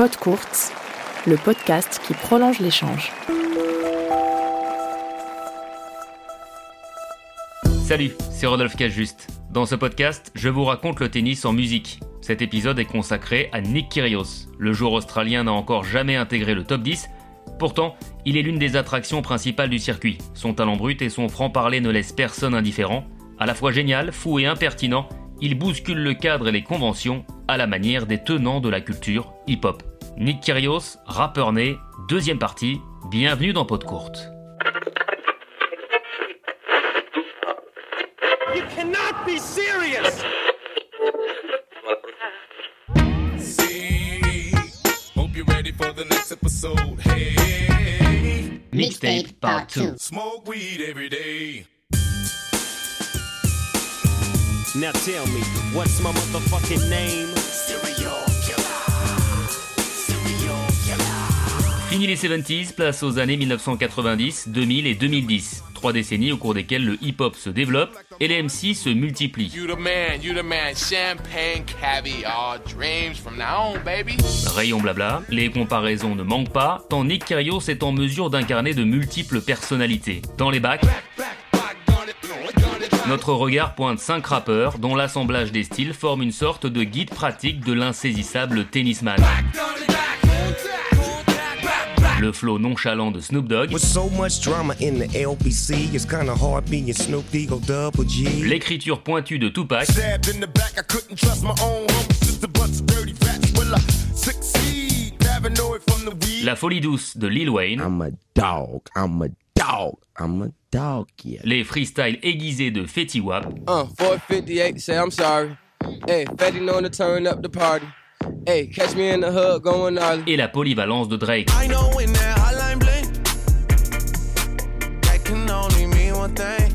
Pod Courts, le podcast qui prolonge l'échange. Salut, c'est Rodolphe Cajuste. Dans ce podcast, je vous raconte le tennis en musique. Cet épisode est consacré à Nick Kyrgios. Le joueur australien n'a encore jamais intégré le top 10. Pourtant, il est l'une des attractions principales du circuit. Son talent brut et son franc-parler ne laissent personne indifférent. À la fois génial, fou et impertinent, il bouscule le cadre et les conventions à la manière des tenants de la culture hip-hop. Nick Kyrgios, rappeur né, deuxième partie, bienvenue dans Pot Courte. You cannot be serious! See, hope you're ready for the next episode. Hey, Mixtape Part 2. smoke weed every day. Now tell me, what's my motherfucking name? Fini les 70s, place aux années 1990, 2000 et 2010. Trois décennies au cours desquelles le hip-hop se développe et les MC se multiplient. Rayon blabla, les comparaisons ne manquent pas, tant Nick Kyrgios est en mesure d'incarner de multiples personnalités. Dans les bacs, notre regard pointe cinq rappeurs dont l'assemblage des styles forme une sorte de guide pratique de l'insaisissable tennisman. Le flow nonchalant de Snoop Dogg, With so much drama in the LBC, it's kinda hard being Snoop Eagle Double G. l'écriture pointue de Tupac, Stabbed in the back, I couldn't trust my own homies. Just a bunch of dirty facts. Will I succeed? Paranoid from the weed. la folie douce de Lil Wayne, I'm a dog, I'm a dog, I'm a dog, yeah. les freestyles aiguisés de Fetty Wap, Uh, 458, say I'm sorry. Hey, Fetty known to turn up the party. Hey, catch me in the hood going et la polyvalence de Drake. I know when that hotline bling. That can only mean one thing.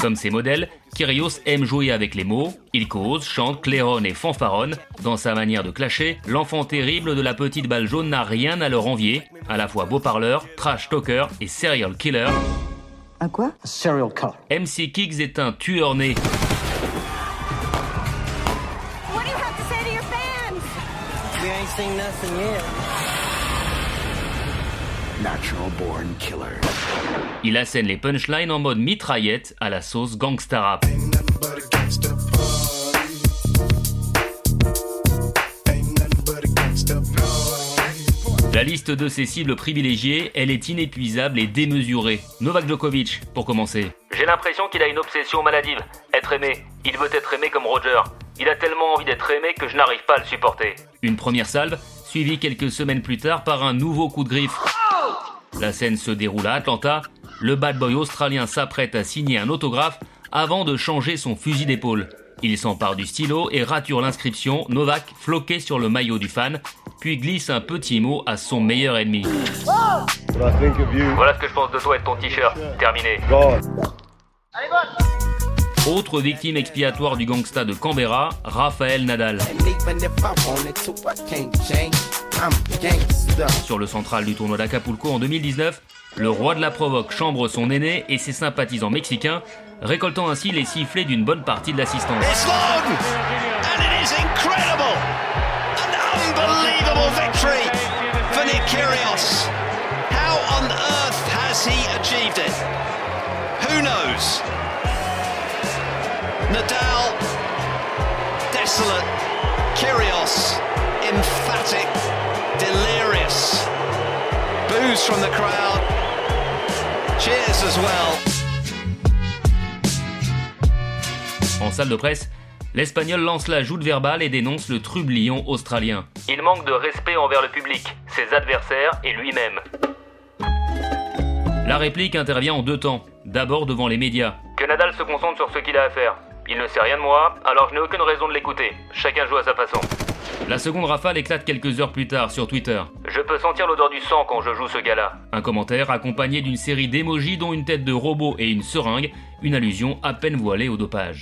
Comme ses modèles, Kyrgios aime jouer avec les mots, il cause, chante, claironne et fanfaronne. Dans sa manière de clasher, l'enfant terrible de la petite balle jaune n'a rien à leur envier. À la fois beau parleur, trash talker et serial killer, Un quoi? Serial killer. MC Kiggs est un tueur né. We ain't seen nothing yet. Natural born killer. Il assène les punchlines en mode mitraillette à la sauce gangsta rap. La liste de ses cibles privilégiées, elle est inépuisable et démesurée. Novak Djokovic, pour commencer. J'ai l'impression qu'il a une obsession maladive. Être aimé. Il veut être aimé comme Roger. Il a tellement envie d'être aimé que je n'arrive pas à le supporter. Une première salve, suivie quelques semaines plus tard par un nouveau coup de griffe. La scène se déroule à Atlanta. Le bad boy australien s'apprête à signer un autographe avant de changer son fusil d'épaule. Il s'empare du stylo et rature l'inscription Novak floqué sur le maillot du fan, puis glisse un petit mot à son meilleur ennemi. Voilà ce que je pense de toi et de ton t-shirt. Terminé. Autre victime expiatoire du gangsta de Canberra, Raphaël Nadal. Sur le central du tournoi d'Acapulco en 2019, le roi de la provoque chambre son aîné et ses sympathisants mexicains, récoltant ainsi les sifflets d'une bonne partie de l'assistance. It's long! And it is incredible! An unbelievable victory for Nick Kyrgios. How on earth has he achieved it? Who knows? Nadal, desolate. Kyrgios, emphatic, delirious. Boos from the crowd. Cheers as well. En salle de presse, l'Espagnol lance la joute verbale et dénonce le trublion australien. Il manque de respect envers le public, ses adversaires et lui-même. La réplique intervient en deux temps. D'abord devant les médias. Que Nadal se concentre sur ce qu'il a à faire. Il ne sait rien de moi, alors je n'ai aucune raison de l'écouter. Chacun joue à sa façon. La seconde rafale éclate quelques heures plus tard sur Twitter. Je peux sentir l'odeur du sang quand je joue ce gars-là. Un commentaire accompagné d'une série d'émojis dont une tête de robot et une seringue, une allusion à peine voilée au dopage.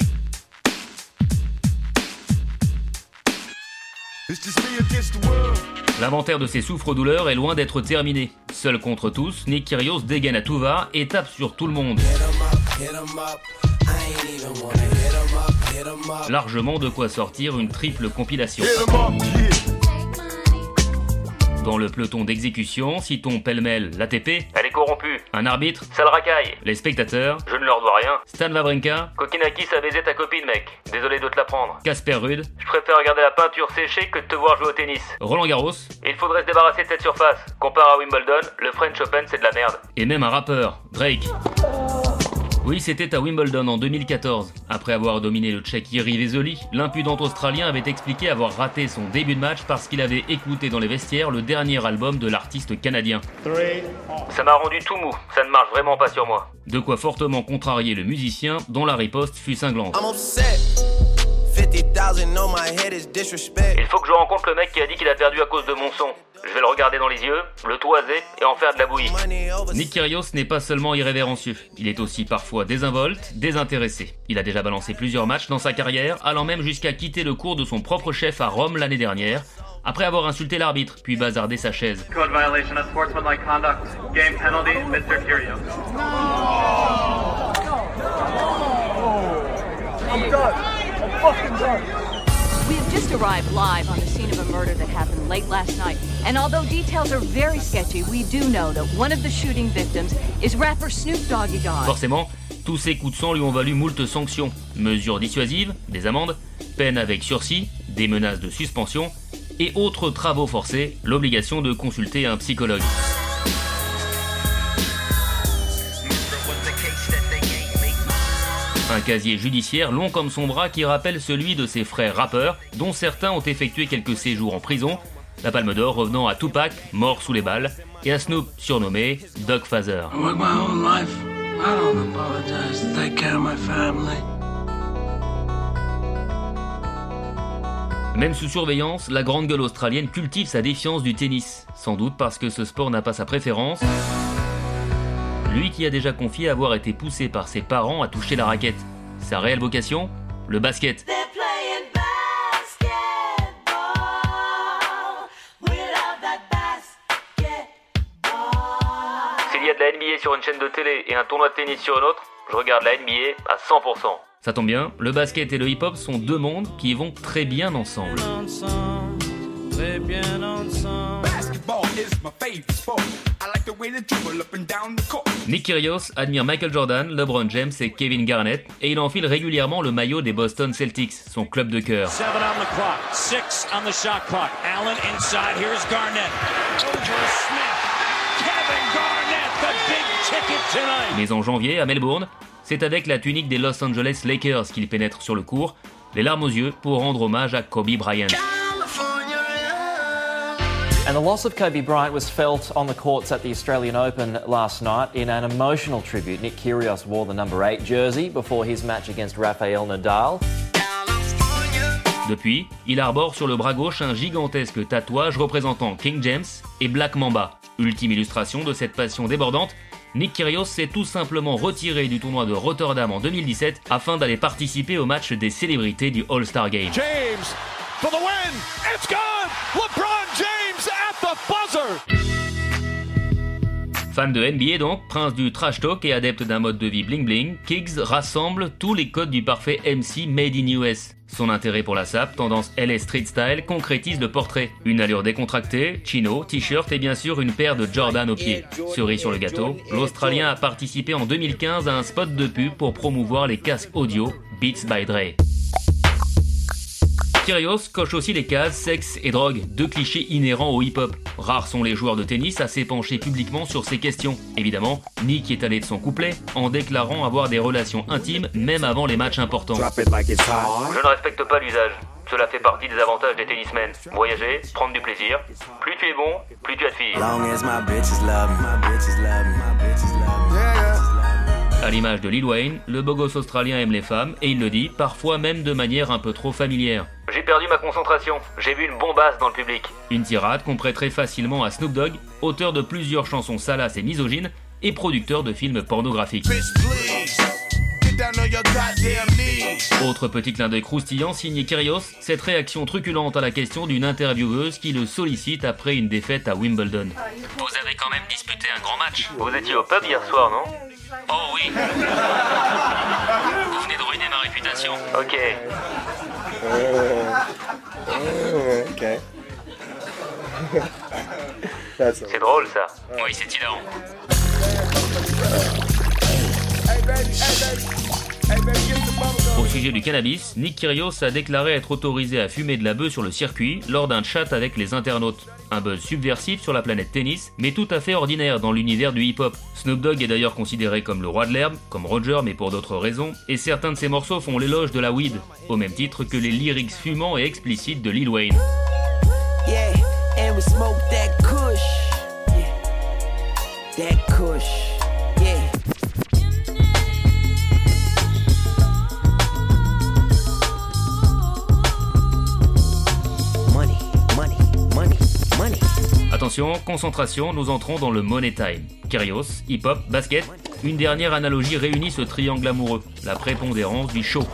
L'inventaire de ses souffres-douleurs est loin d'être terminé. Seul contre tous, Nick Kyrgios dégaine à tout va et tape sur tout le monde. Largement de quoi sortir une triple compilation. Dans le peloton d'exécution, citons pêle-mêle l'ATP, elle est corrompue. Un arbitre, ça le racaille. Les spectateurs, je ne leur dois rien. Stan Wawrinka, Kokinaki, ça baisé ta copine, mec. Désolé de te la prendre. Casper Rude, je préfère regarder la peinture séchée que de te voir jouer au tennis. Roland Garros, il faudrait se débarrasser de cette surface. Comparé à Wimbledon, le French Open, c'est de la merde. Et même un rappeur, Drake. Oui, c'était à Wimbledon en 2014. Après avoir dominé le tchèque Yuri Vesoli, l'impudent australien avait expliqué avoir raté son début de match parce qu'il avait écouté dans les vestiaires le dernier album de l'artiste canadien. Ça m'a rendu tout mou, ça ne marche vraiment pas sur moi. De quoi fortement contrarier le musicien dont la riposte fut cinglante. Il faut que je rencontre le mec qui a dit qu'il a perdu à cause de mon son. Je vais le regarder dans les yeux, le toiser et en faire de la bouillie. Nick Kyrgios n'est pas seulement irrévérencieux, il est aussi parfois désinvolte, désintéressé. Il a déjà balancé plusieurs matchs dans sa carrière, allant même jusqu'à quitter le cours de son propre chef à Rome l'année dernière, après avoir insulté l'arbitre, puis bazardé sa chaise. Code violation of sportsmanlike conduct. Game penalty, Mr. Kyrgios. I'm done. I'm fucking done. We have just arrived live on the scene of a murder that happened late last night. And although details are very sketchy, we do know that one of the shooting victims is rapper Snoop Doggy Dogg. Forcément, tous ces coups de sang lui ont valu moult sanctions. Mesures dissuasives, des amendes, peine avec sursis, des menaces de suspension et autres travaux forcés, l'obligation de consulter un psychologue. Un casier judiciaire long comme son bras qui rappelle celui de ses frères rappeurs, dont certains ont effectué quelques séjours en prison, la palme d'or revenant à Tupac, mort sous les balles, et à Snoop, surnommé Doug Father. Même sous surveillance, la grande gueule australienne cultive sa défiance du tennis, sans doute parce que ce sport n'a pas sa préférence. Lui qui a déjà confié avoir été poussé par ses parents à toucher la raquette. Sa réelle vocation? Le basket. S'il y a de la NBA sur une chaîne de télé et un tournoi de tennis sur une autre, je regarde la NBA à 100%. Ça tombe bien, le basket et le hip-hop sont deux mondes qui vont très bien ensemble. Très bien ensemble. Nick Kyrgios admire Michael Jordan, LeBron James et Kevin Garnett et il enfile régulièrement le maillot des Boston Celtics, son club de cœur. Mais en janvier, à Melbourne, c'est avec la tunique des Los Angeles Lakers qu'il pénètre sur le court, les larmes aux yeux pour rendre hommage à Kobe Bryant. And the loss of Kobe Bryant was felt on the courts at the Australian Open last night in an emotional tribute. Nick Kyrgios wore the number 8 jersey before his match against Rafael Nadal. Depuis, il arbore sur le bras gauche un gigantesque tatouage représentant King James et Black Mamba. Ultime illustration de cette passion débordante, Nick Kyrgios s'est tout simplement retiré du tournoi de Rotterdam en 2017 afin d'aller participer au match des célébrités du All-Star Game. James for the win. It's gone. LeBron James the buzzer. Fan de NBA donc, prince du trash talk et adepte d'un mode de vie bling bling, Kiggs rassemble tous les codes du parfait MC Made in US. Son intérêt pour la SAP, tendance LA Street Style, concrétise le portrait. Une allure décontractée, chino, t-shirt et bien sûr une paire de Jordan aux pieds. Cerise sur le gâteau, l'Australien a participé en 2015 à un spot de pub pour promouvoir les casques audio Beats by Dre. Kyrgios coche aussi les cases sexe et drogue, deux clichés inhérents au hip-hop. Rares sont les joueurs de tennis à s'épancher publiquement sur ces questions. Évidemment, Nick est allé de son couplet en déclarant avoir des relations intimes même avant les matchs importants. Je ne respecte pas l'usage. Cela fait partie des avantages des tennismen. Voyager, prendre du plaisir. Plus tu es bon, plus tu as de filles. À l'image de Lil Wayne, le bogos australien aime les femmes et il le dit, parfois même de manière un peu trop familière. J'ai perdu ma concentration, j'ai vu une bombasse dans le public. Une tirade qu'on prêterait facilement à Snoop Dogg, auteur de plusieurs chansons salaces et misogynes et producteur de films pornographiques. Autre petit clin d'œil croustillant signé Kyrgios, cette réaction truculente à la question d'une intervieweuse qui le sollicite après une défaite à Wimbledon. Vous avez quand même disputé un grand match. Vous étiez au pub hier soir, non? Oh oui. Vous venez de ruiner ma réputation. Ok. ok. C'est drôle ça. Oui, c'est hilarant. Au sujet du cannabis, Nick Kyrgios a déclaré être autorisé à fumer de la bœuf sur le circuit lors d'un chat avec les internautes. Un buzz subversif sur la planète tennis, mais tout à fait ordinaire dans l'univers du hip-hop. Snoop Dogg est d'ailleurs considéré comme le roi de l'herbe, comme Roger mais pour d'autres raisons, et certains de ses morceaux font l'éloge de la weed, au même titre que les lyrics fumants et explicites de Lil Wayne. Attention, concentration, nous entrons dans le money time. Kyrios, hip-hop, basket, une dernière analogie réunit ce triangle amoureux, la prépondérance du show.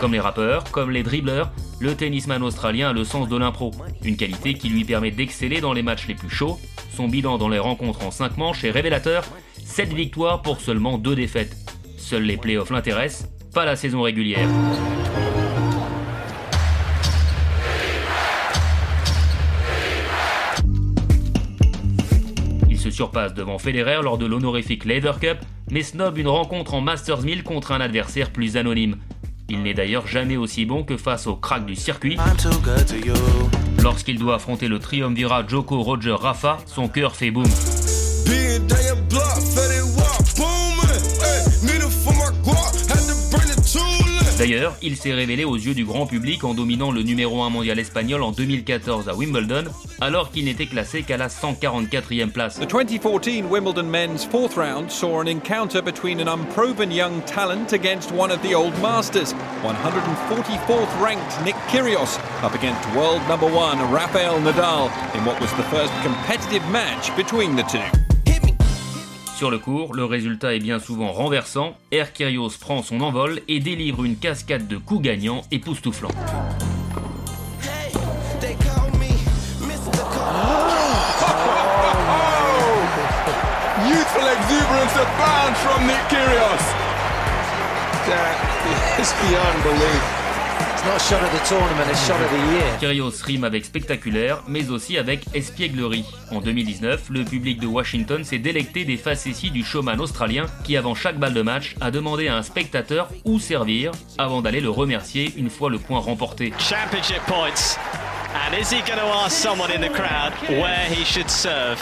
Comme les rappeurs, comme les dribbleurs, le tennisman australien a le sens de l'impro, une qualité qui lui permet d'exceller dans les matchs les plus chauds. Son bilan dans les rencontres en 5 manches est révélateur, 7 victoires pour seulement 2 défaites. Seuls les playoffs l'intéressent, pas la saison régulière. Surpasse devant Federer lors de l'honorifique Lever Cup, mais snob une rencontre en Masters 1000 contre un adversaire plus anonyme. Il n'est d'ailleurs jamais aussi bon que face au crack du circuit. Lorsqu'il doit affronter le triumvirat Joko Roger Rafa, son cœur fait boum. D'ailleurs, il s'est révélé aux yeux du grand public en dominant le numéro 1 mondial espagnol en 2014 à Wimbledon, alors qu'il n'était classé qu'à la 144e place. The 2014 Wimbledon men's fourth round saw an encounter between an unproven young talent against one of the old masters. 144th ranked Nick Kyrgios up against world number 1 Rafael Nadal in what was the first competitive match between the two. Sur le cours, le résultat est bien souvent renversant. Air Kyrios prend son envol et délivre une cascade de coups gagnants époustouflants. Youthful exuberance abounds from Nick Kyrgios. That is beyond belief. Kyrgios rime avec spectaculaire, mais aussi avec espièglerie. En 2019, le public de Washington s'est délecté des facéties du showman australien qui, avant chaque balle de match, a demandé à un spectateur où servir avant d'aller le remercier une fois le point remporté. Championship points. And is he going to ask someone in the crowd where he should serve?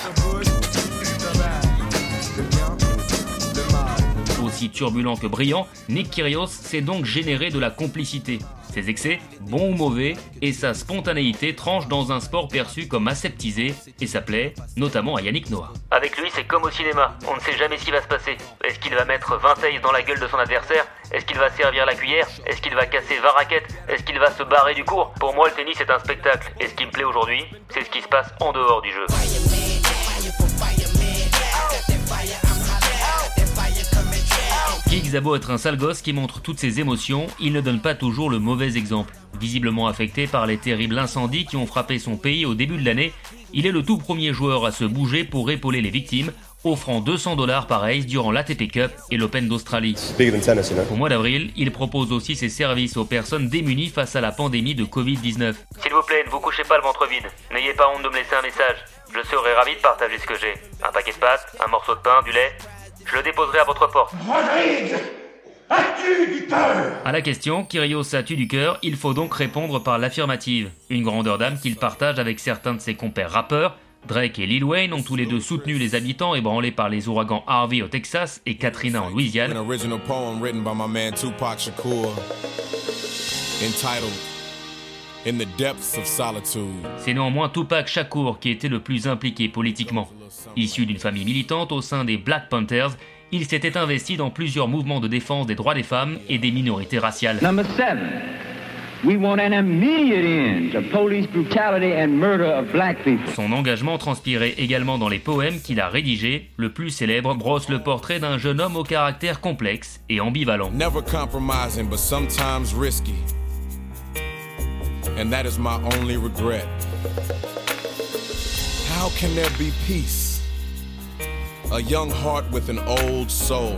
Aussi turbulent que brillant, Nick Kyrgios s'est donc généré de la complicité. Excès, bons ou mauvais, et sa spontanéité tranchent dans un sport perçu comme aseptisé, et ça notamment à Yannick Noah. Avec lui, c'est comme au cinéma, on ne sait jamais ce qui va se passer. Est-ce qu'il va mettre 20 tailles dans la gueule de son adversaire? Est-ce qu'il va servir la cuillère? Est-ce qu'il va casser 20 raquettes? Est-ce qu'il va se barrer du cours? Pour moi, le tennis est un spectacle, et ce qui me plaît aujourd'hui, c'est ce qui se passe en dehors du jeu. Giggs a beau être un sale gosse qui montre toutes ses émotions, il ne donne pas toujours le mauvais exemple. Visiblement affecté par les terribles incendies qui ont frappé son pays au début de l'année, il est le tout premier joueur à se bouger pour épauler les victimes, offrant 200 dollars par ace durant l'ATP Cup et l'Open d'Australie. Au mois d'avril, il propose aussi ses services aux personnes démunies face à la pandémie de Covid-19. S'il vous plaît, ne vous couchez pas le ventre vide. N'ayez pas honte de me laisser un message. Je serai ravi de partager ce que j'ai. Un paquet de pâtes, un morceau de pain, du lait, je le déposerai à votre porte. Rodrigue As-tu du cœur? À la question, Kyrios as-tu du cœur Il faut donc répondre par l'affirmative. Une grandeur d'âme qu'il partage avec certains de ses compères rappeurs. Drake et Lil Wayne ont tous les deux soutenu les habitants ébranlés par les ouragans Harvey au Texas et Katrina en Louisiane. C'est néanmoins Tupac Shakur qui était le plus impliqué politiquement. Issu d'une famille militante au sein des Black Panthers, il s'était investi dans plusieurs mouvements de défense des droits des femmes et des minorités raciales. Son engagement transpirait également dans les poèmes qu'il a rédigés. Le plus célèbre brosse le portrait d'un jeune homme au caractère complexe et ambivalent. And that is my only regret. How can there be peace? A young heart with an old soul.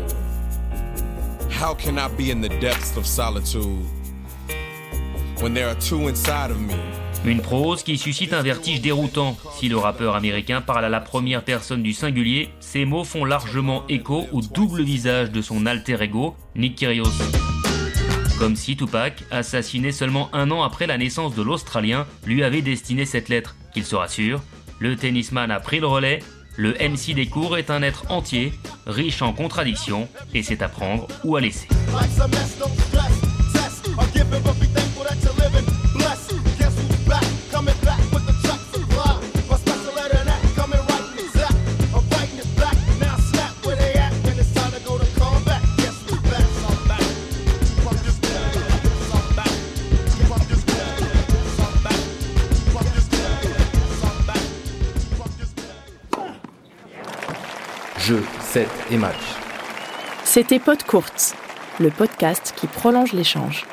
How can I be in the depths of solitude? when there are two inside of me? Une prose qui suscite un vertige déroutant. Si le rappeur américain parle à la première personne du singulier, ses mots font largement écho au double visage de son alter ego, Nick Kyrgios. Comme si Tupac, assassiné seulement un an après la naissance de l'Australien, lui avait destiné cette lettre. Qu'il se rassure, le tennisman a pris le relais, le MC des cours est un être entier, riche en contradictions, et c'est à prendre ou à laisser. Et. C'était Pod Courte, le podcast qui prolonge l'échange.